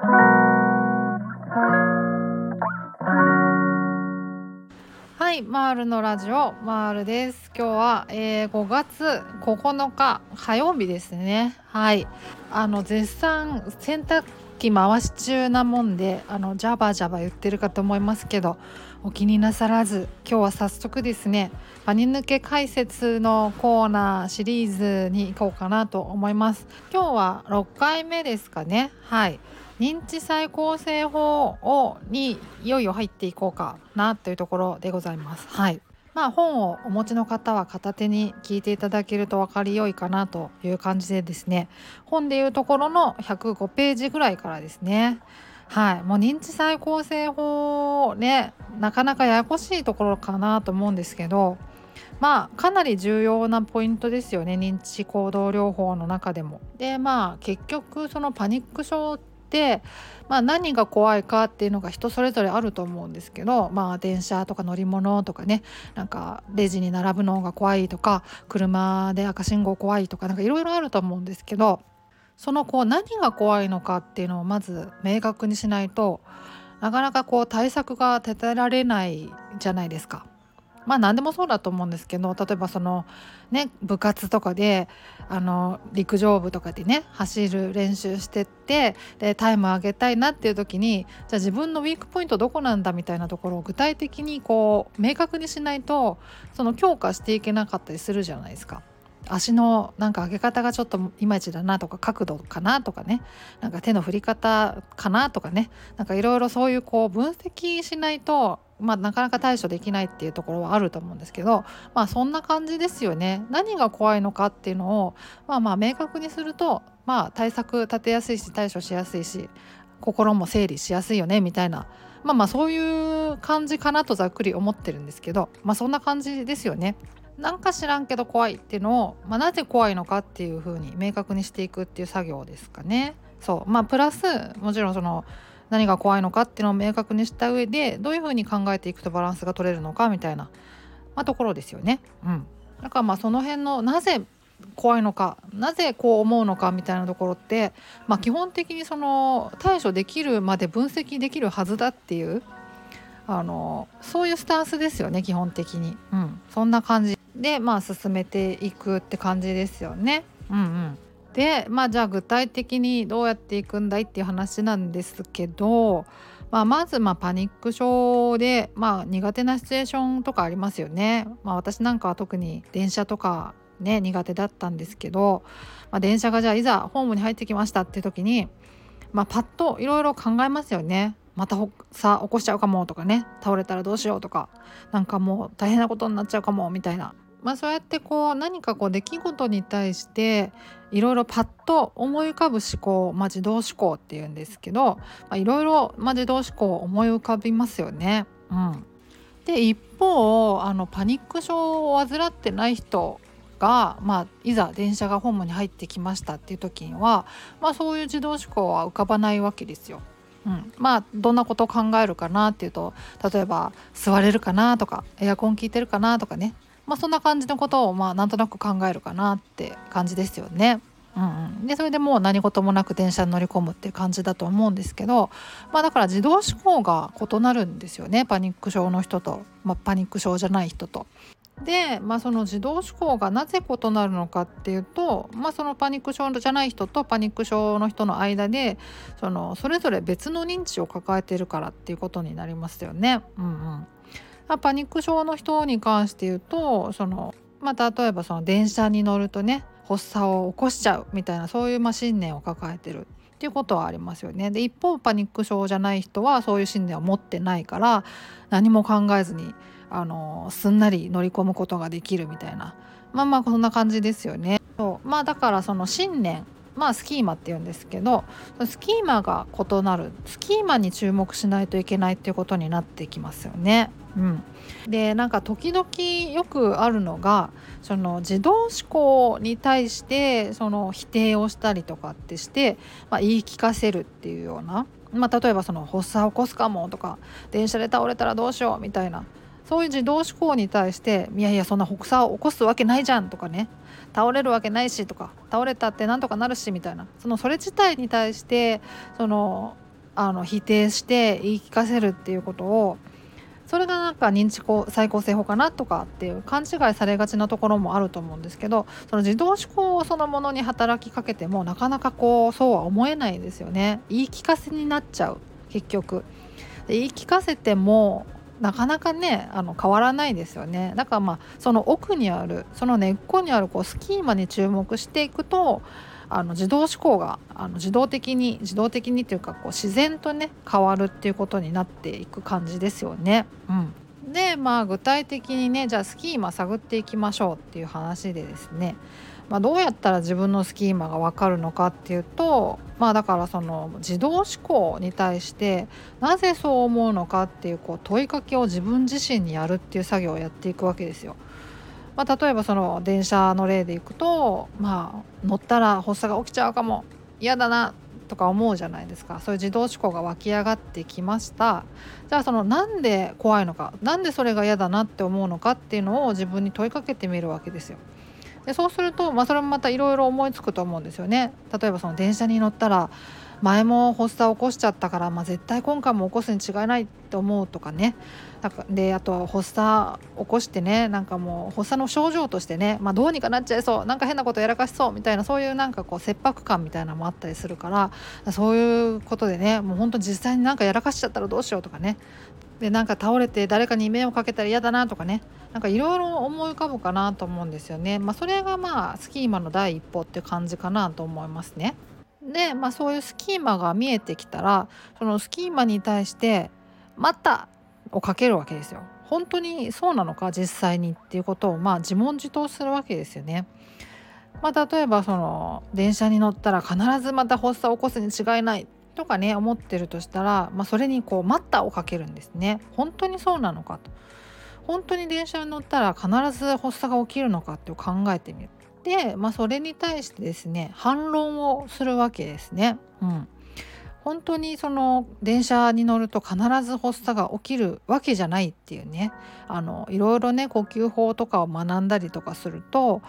はい、マールのラジオマールです。今日は、えー、5月9日火曜日ですね。はい、あの絶賛洗濯機回し中なもんで、あのジャバジャバ言ってるかと思いますけど、お気になさらず、今日は早速ですね、パニ抜け解説のコーナーシリーズに行こうかなと思います。今日は6回目ですかね。はい。認知再構成法をにいよいよ入っていこうかなというところでございます。はいまあ、本をお持ちの方は片手に聞いていただけると分かりよいかなという感じでですね。本でいうところの105ページぐらいからですね。はい。もう認知再構成法ねなかなかややこしいところかなと思うんですけどまあかなり重要なポイントですよね。認知行動療法の中でも。でまあ結局そのパニック症って、まあ、何が怖いかっていうのが人それぞれあると思うんですけど、まあ、電車とか乗り物とかねなんかレジに並ぶのが怖いとか車で赤信号怖いとかなんかいろいろあると思うんですけどそのこう何が怖いのかっていうのをまず明確にしないとなかなかこう対策が立てられないじゃないですか。まあ何でもそうだと思うんですけど例えばそのね部活とかであの陸上部とかでね走る練習してってでタイム上げたいなっていう時にじゃあ自分のウィークポイントどこなんだみたいなところを具体的にこう明確にしないとその強化していけなかったりするじゃないですか。足のなんか上げ方がちょっといまいちだなとか角度かなとかねなんか手の振り方かなとかねなんかいろいろそういうこう分析しないとまあ、なかなか対処できないっていうところはあると思うんですけど、まあ、そんな感じですよね。何が怖いのかっていうのを、まあ、まあ明確にすると、まあ、対策立てやすいし対処しやすいし心も整理しやすいよねみたいなまあまあそういう感じかなとざっくり思ってるんですけど、まあ、そんな感じですよね。なんか知らんけど怖いっていうのを、まあ、なぜ怖いのかっていうふうに明確にしていくっていう作業ですかね。そうまあプラスもちろんその何が怖いのかっていうのを明確にした上でどういうふうに考えていくとバランスが取れるのかみたいな、まあ、ところですよね。うん、だからまあその辺のなぜ怖いのかなぜこう思うのかみたいなところって、まあ、基本的にその対処できるまで分析できるはずだっていうあのそういうスタンスですよね基本的に、うん、そんな感じでまあ進めていくって感じですよね。うんうん、でまあじゃあ具体的にどうやっていくんだいっていう話なんですけど、まあ、まずまパニック症で、まあ、苦手なシチュエーションとかありますよね。まあ、私なんかは特に電車とかね苦手だったんですけど、まあ、電車がじゃあいざホームに入ってきましたっていう時に、まあ、パッといろいろ考えますよね。またさ起こしちゃうかもとかね倒れたらどうしようとかなんかもう大変なことになっちゃうかもみたいなまあ、そうやってこう何かこう出来事に対していろいろパッと思い浮かぶ思考、まあ、自動思考っていうんですけどいろいろ自動思考思い浮かびますよね。うん、で一方あのパニック症を患ってない人が、まあ、いざ電車がホームに入ってきましたっていう時には、まあ、そういう自動思考は浮かばないわけですよ。うん、まあどんなことを考えるかなっていうと例えば座れるかなとかエアコン効いてるかなとかねまあ、そんな感じのことをまあなんとなく考えるかなって感じですよね。うんうん、でそれでもう何事もなく電車に乗り込むっていう感じだと思うんですけど、まあ、だから自動思考が異なるんですよねパニック症の人と、まあ、パニック症じゃない人と。で、まあ、その自動思考がなぜ異なるのかっていうと、まあ、そのパニック症じゃない人とパニック症の人の間でそのそれぞれ別の認知を抱えてるからっていうことになりますよね。うんうんまあ、パニック症の人に関して言うとその、まあ、例えばその電車に乗るとね発作を起こしちゃうみたいなそういうまあ信念を抱えてるっていうことはありますよね。で一方パニック症じゃない人はそういう信念を持ってないから何も考えずにあのすんなり乗り込むことができるみたいなまあまあこんな感じですよね。そうまあだからその信念まあスキーマって言うんですけどスキーマが異なるスキーマに注目しないといけないっていうことになってきますよね。うん、でなんか時々よくあるのがその自動思考に対してその否定をしたりとかってして、まあ、言い聞かせるっていうような、まあ、例えばその発作を起こすかもとか電車で倒れたらどうしようみたいな。そういう自動思考に対していやいやそんな発作を起こすわけないじゃんとかね。倒れるわけないしとか倒れたってなんとかなるしみたいな。そのそれ自体に対してそのあの否定して言い聞かせるっていうことをそれがなんか認知再構成法かなとかっていう勘違いされがちなところもあると思うんですけどその自動思考そのものに働きかけてもなかなかこうそうは思えないですよね。言い聞かせになっちゃう結局。言い聞かせてもなかなかねあの変わらないですよね。だからまあその奥にあるその根っこにあるこうスキーマに注目していくとあの自動思考があの自動的に自動的にというかこう自然とね変わるっていうことになっていく感じですよね。うん、でまあ具体的にねじゃあスキーマ探っていきましょうっていう話でですね、まあ、どうやったら自分のスキーマが分かるのかっていうとまあだからその自動思考に対してなぜそう思うのかっていうこう問いかけを自分自身にやるっていう作業をやっていくわけですよ。まあ、例えばその電車の例でいくとまあ乗ったら発作が起きちゃうかも嫌だなとか思うじゃないですかそういう自動思考が湧き上がってきましたじゃあそのなんで怖いのかなんでそれが嫌だなって思うのかっていうのを自分に問いかけてみるわけですよ。でそうすると、まあ、それもまたいろいろ思いつくと思うんですよね。例えばその電車に乗ったら前も発作を起こしちゃったから、まあ、絶対今回も起こすに違いないって思うとかねなんかであとは発作起こしてねなんかもう発作の症状としてね、まあ、どうにかなっちゃいそうなんか変なことやらかしそうみたいなそういうなんかこう切迫感みたいなのもあったりするからそういうことでねもうほんと実際になんかやらかしちゃったらどうしようとかねでなんか倒れて誰かに迷惑かけたら嫌だなとかねなんかいろいろ思い浮かぶかなと思うんですよね。まあ、それがまあスキーマの第一歩って感じかなと思いますね。で、まあ、そういうスキーマが見えてきたらそのスキーマに対して「待った!」をかけるわけですよ。本当にそうなのか実際にっていうことをまあ自問自答するわけですよね。まあ、例えばその電車に乗ったら必ずまた発作を起こすに違いないとかね思ってるとしたら、まあ、それにこう「待った」をかけるんですね。本当にそうなのかと。本当に電車に乗ったら必ず発作が起きるのかって考えてみる。で、まあ、それに対してですね反論をするわけですね。うん、本当にその電車に乗ると必ず発作が起きるわけじゃないっていうね。あのいろいろね呼吸法とかを学んだりとかすると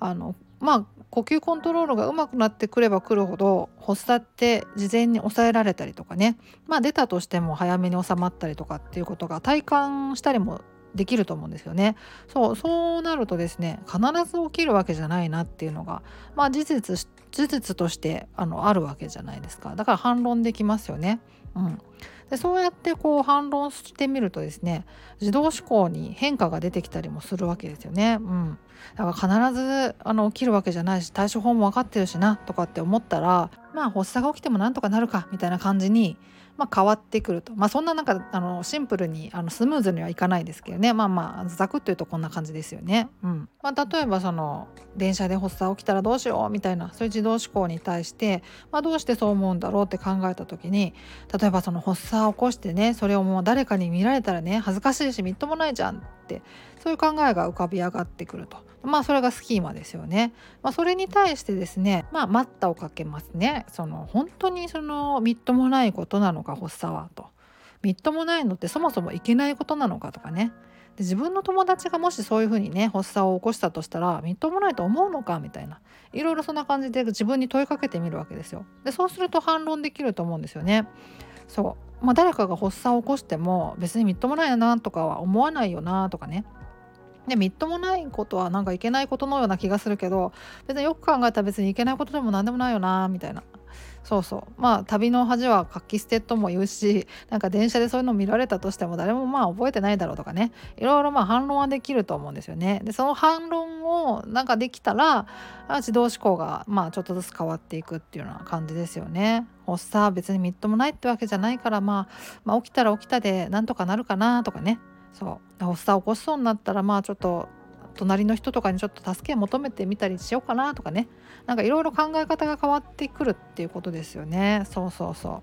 あのまあ呼吸コントロールがうまくなってくればくるほど発作って事前に抑えられたりとかね。まあ出たとしても早めに収まったりとかっていうことが体感したりもできると思うんですよね。そうそうなるとですね必ず起きるわけじゃないなっていうのが、まあ、事実事実としてあのあるわけじゃないですかだから反論できますよね。うん、でそうやってこう反論してみるとですね自動思考に変化が出てきたりもするわけですよね。うん、だから必ずあの起きるわけじゃないし対処法も分かってるしなとかって思ったらまあ発作が起きてもなんとかなるかみたいな感じにまあ、変わってくると、まあ、そんななんかあのシンプルにあのスムーズにはいかないですけどねまあまあざくっというとこんな感じですよね。うんまあ、例えばその電車で発作起きたらどうしようみたいなそういう自動思考に対して、まあ、どうしてそう思うんだろうって考えた時に例えばその発作を起こしてねそれをもう誰かに見られたらね恥ずかしいしみっともないじゃんってそういう考えが浮かび上がってくると。まあそれがスキーマですよね。まあ、それに対してですね、まあ、待ったをかけますね。その本当にそのみっともないことなのか発作はと。みっともないのってそもそもいけないことなのかとかね。で自分の友達がもしそういうふうにね発作を起こしたとしたらみっともないと思うのかみたいないろいろそんな感じで自分に問いかけてみるわけですよ。でそうすると反論できると思うんですよね。そうまあ、誰かが発作を起こしても別にみっともないよなとかは思わないよなとかねでみっともないことはなんかいけないことのような気がするけど別によく考えたら別にいけないことでも何でもないよなみたいなそうそうまあ旅の恥は活気捨てとも言うしなんか電車でそういうの見られたとしても誰もまあ覚えてないだろうとかねいろいろまあ反論はできると思うんですよね。でその反論をなんかできたら自動思考がまあちょっとずつ変わっていくっていうような感じですよね。発作別にみっともないってわけじゃないから、まあ、まあ起きたら起きたでなんとかなるかなとかねそう。発作起こしそうになったらまあちょっと隣の人とかにちょっと助け求めてみたりしようかなとかね。なんかいろいろ考え方が変わってくるっていうことですよね。そうそうそ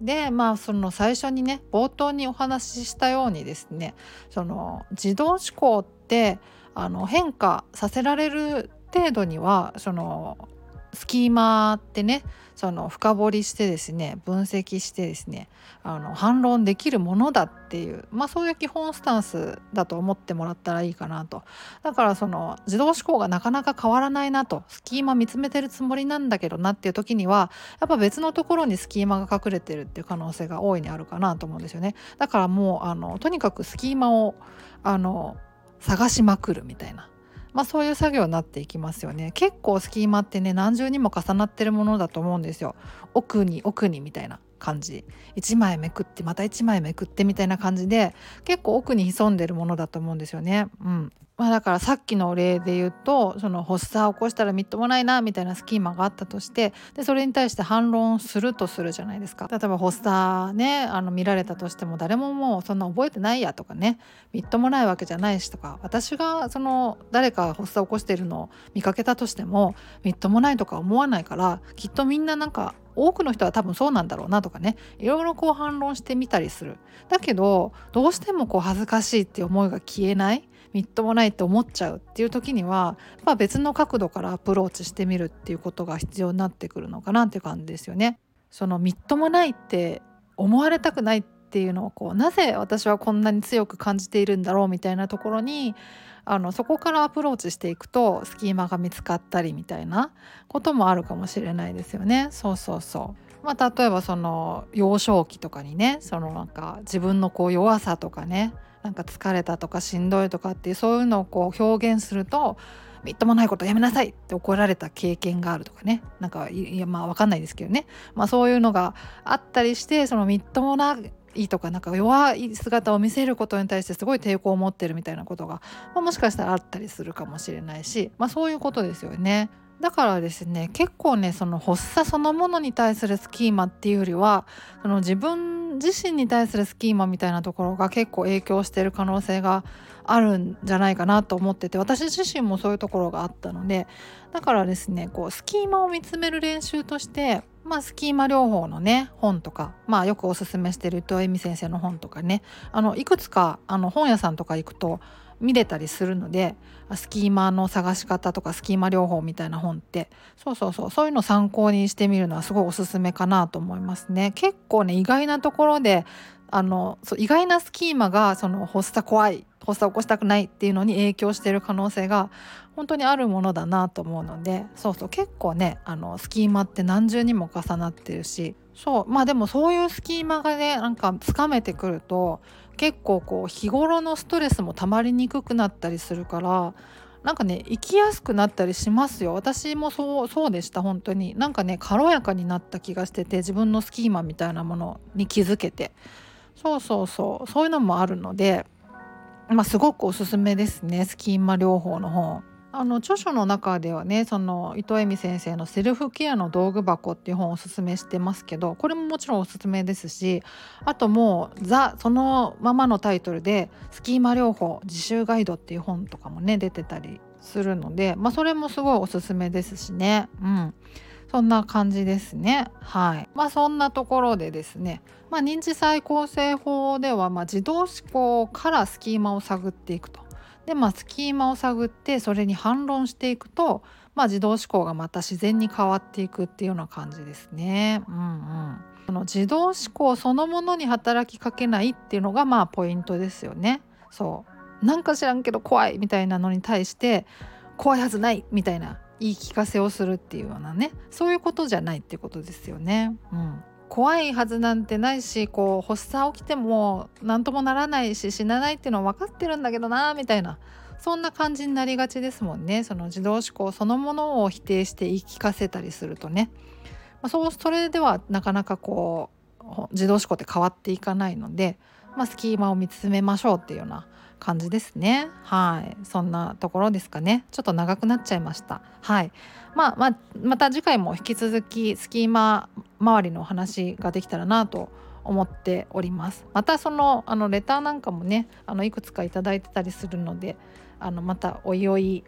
う。でまあその最初にね冒頭にお話ししたようにですねその自動思考ってあの変化させられる程度にはそのスキーマーってねその深掘りしてですね分析してですねあの反論できるものだっていう、まあ、そういう基本スタンスだと思ってもらったらいいかなと。だからその自動思考がなかなか変わらないなとスキーマ見つめてるつもりなんだけどなっていう時にはやっぱ別のところにスキーマが隠れてるっていう可能性が大いにあるかなと思うんですよね。だからもうあのとにかくスキーマをあの探しまくるみたいな。まあ、そういう作業になっていきますよね。結構スキーマってね何重にも重なってるものだと思うんですよ。奥に奥にみたいな感じ。1枚めくってまた1枚めくってみたいな感じで結構奥に潜んでるものだと思うんですよね。うん。まあ、だからさっきの例で言うとその発作を起こしたらみっともないなみたいなスキーマがあったとしてでそれに対して反論するとするじゃないですか。例えば発作ねあの見られたとしても誰ももうそんな覚えてないやとかねみっともないわけじゃないしとか私がその誰か発作を起こしているのを見かけたとしてもみっともないとか思わないからきっとみんななんか多くの人は多分そうなんだろうなとかねいろいろこう反論してみたりする。だけどどうしてもこう恥ずかしいって思いが消えない。みっともないって思っちゃうっていう時には、まあ、別の角度からアプローチしてみるっていうことが必要になってくるのかなっていう感じですよね。そのみっともないって思われたくないっていうのをこうなぜ私はこんなに強く感じているんだろうみたいなところにあのそこからアプローチしていくとスキーマが見つかったりみたいなこともあるかもしれないですよね。そうそうそうまあ、例えばその幼少期とかにねそのなんか自分のこう弱さとかねなんか疲れたとかしんどいとかっていうそういうのをこう表現するとみっともないことやめなさいって怒られた経験があるとかねなんかいやまあ分かんないですけどね、まあ、そういうのがあったりしてそのみっともないとかなんか弱い姿を見せることに対してすごい抵抗を持ってるみたいなことが、まあ、もしかしたらあったりするかもしれないし、まあ、そういうことですよね。だからですね結構ねその発作そのものに対するスキーマっていうよりはその自分自身に対するスキーマみたいなところが結構影響してる可能性があるんじゃないかなと思ってて私自身もそういうところがあったのでだからですねこうスキーマを見つめる練習としてまあ、スキーマ療法のね本とか、まあ、よくおすすめしてる伊藤恵美先生の本とかねあのいくつかあの本屋さんとか行くと見れたりするのでスキーマの探し方とかスキーマ療法みたいな本ってそうそうそうそういうのを参考にしてみるのはすごいおすすめかなと思いますね。結構ね意外なところであのそう意外なスキーマがその発作怖い発作起こしたくないっていうのに影響している可能性が本当にあるものだなと思うのでそうそう結構ねあのスキーマって何重にも重なってるしそうまあでもそういうスキーマがねなんかつかめてくると結構こう日頃のストレスもたまりにくくなったりするからなんかね生きやすくなったりしますよ。私もそうそうでした本当に。なんかね軽やかになった気がしてて自分のスキーマみたいなものに気づけて。そうそうそう。そういうのもあるのでまあすごくおすすめですねスキーマ療法の本。あの著書の中ではねその伊藤恵美先生の「セルフケアの道具箱」っていう本をおすすめしてますけどこれももちろんおすすめですしあともうザそのままのタイトルで「スキーマ療法自習ガイド」っていう本とかもね出てたりするので、まあ、それもすごいおすすめですしね。うんそんな感じですね。はい。まあそんなところでですね、まあ、認知再構成法ではまあ自動思考からスキーマを探っていくと。でまあスキーマを探ってそれに反論していくと、まあ、自動思考がまた自然に変わっていくっていうような感じですね。うんうんその自動思考そのものに働きかけないっていうのがまあポイントですよね。そうなんか知らんけど怖いみたいなのに対して怖いはずないみたいな言い聞かせをするっていうようなねそういうことじゃないってことですよね。うん怖いはずなんてないしこう発作起きても何ともならないし死なないっていうのは分かってるんだけどなみたいな。そんな感じになりがちですもんね。その自動思考そのものを否定して言い聞かせたりするとね、まあ、そうそれではなかなかこう自動思考って変わっていかないので、まあ、スキーマを見つめましょうっていうような感じですね。はい。そんなところですかね。ちょっと長くなっちゃいました。はい。まあ、まあ、また次回も引き続きスキーマ周りの話ができたらなと思っております。またそのあのレターなんかもねあのいくつか頂いてたりするのであのまたおいおい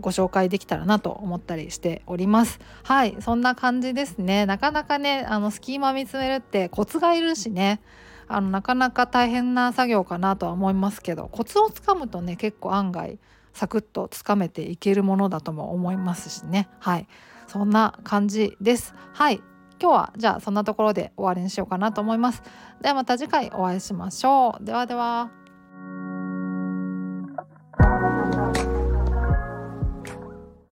ご紹介できたらなと思ったりしております。はい。そんな感じですね。なかなかねあのスキーマ見つめるってコツがいるしね。あのなかなか大変な作業かなとは思いますけどコツをつかむとね結構案外サクッとつかめていけるものだとも思いますしね。はい。そんな感じです。はい。今日はじゃあそんなところで終わりにしようかなと思います。ではまた次回お会いしましょう。ではでは。